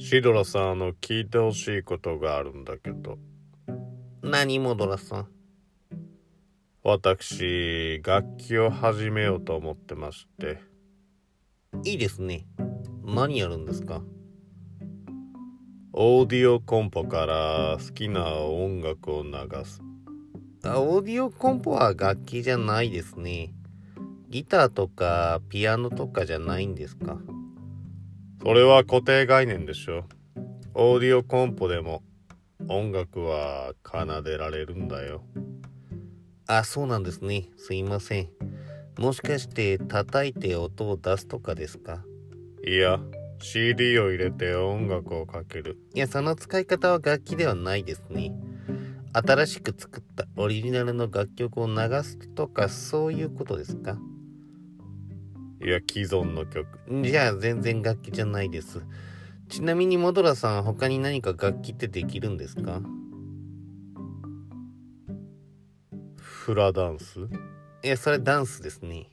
シドラさん、あの、聞いてほしいことがあるんだけど。何モドラさん？私、楽器を始めようと思ってまして。いいですね。何やるんですか？オーディオコンポから好きな音楽を流す。あオーディオコンポは楽器じゃないですね。ギターとかピアノとかじゃないんですか？それは固定概念でしょ。オーディオコンポでも音楽は奏でられるんだよ。あ、そうなんですね。すいません。もしかして叩いて音を出すとかですか？いや、CD を入れて音楽をかける。いや、その使い方は楽器ではないですね。新しく作ったオリジナルの楽曲を流すとかそういうことですか？いや、既存の曲。じゃあ全然楽器じゃないです。ちなみにモドラさん他に何か楽器ってできるんですか？フラダンス？いや、それダンスですね。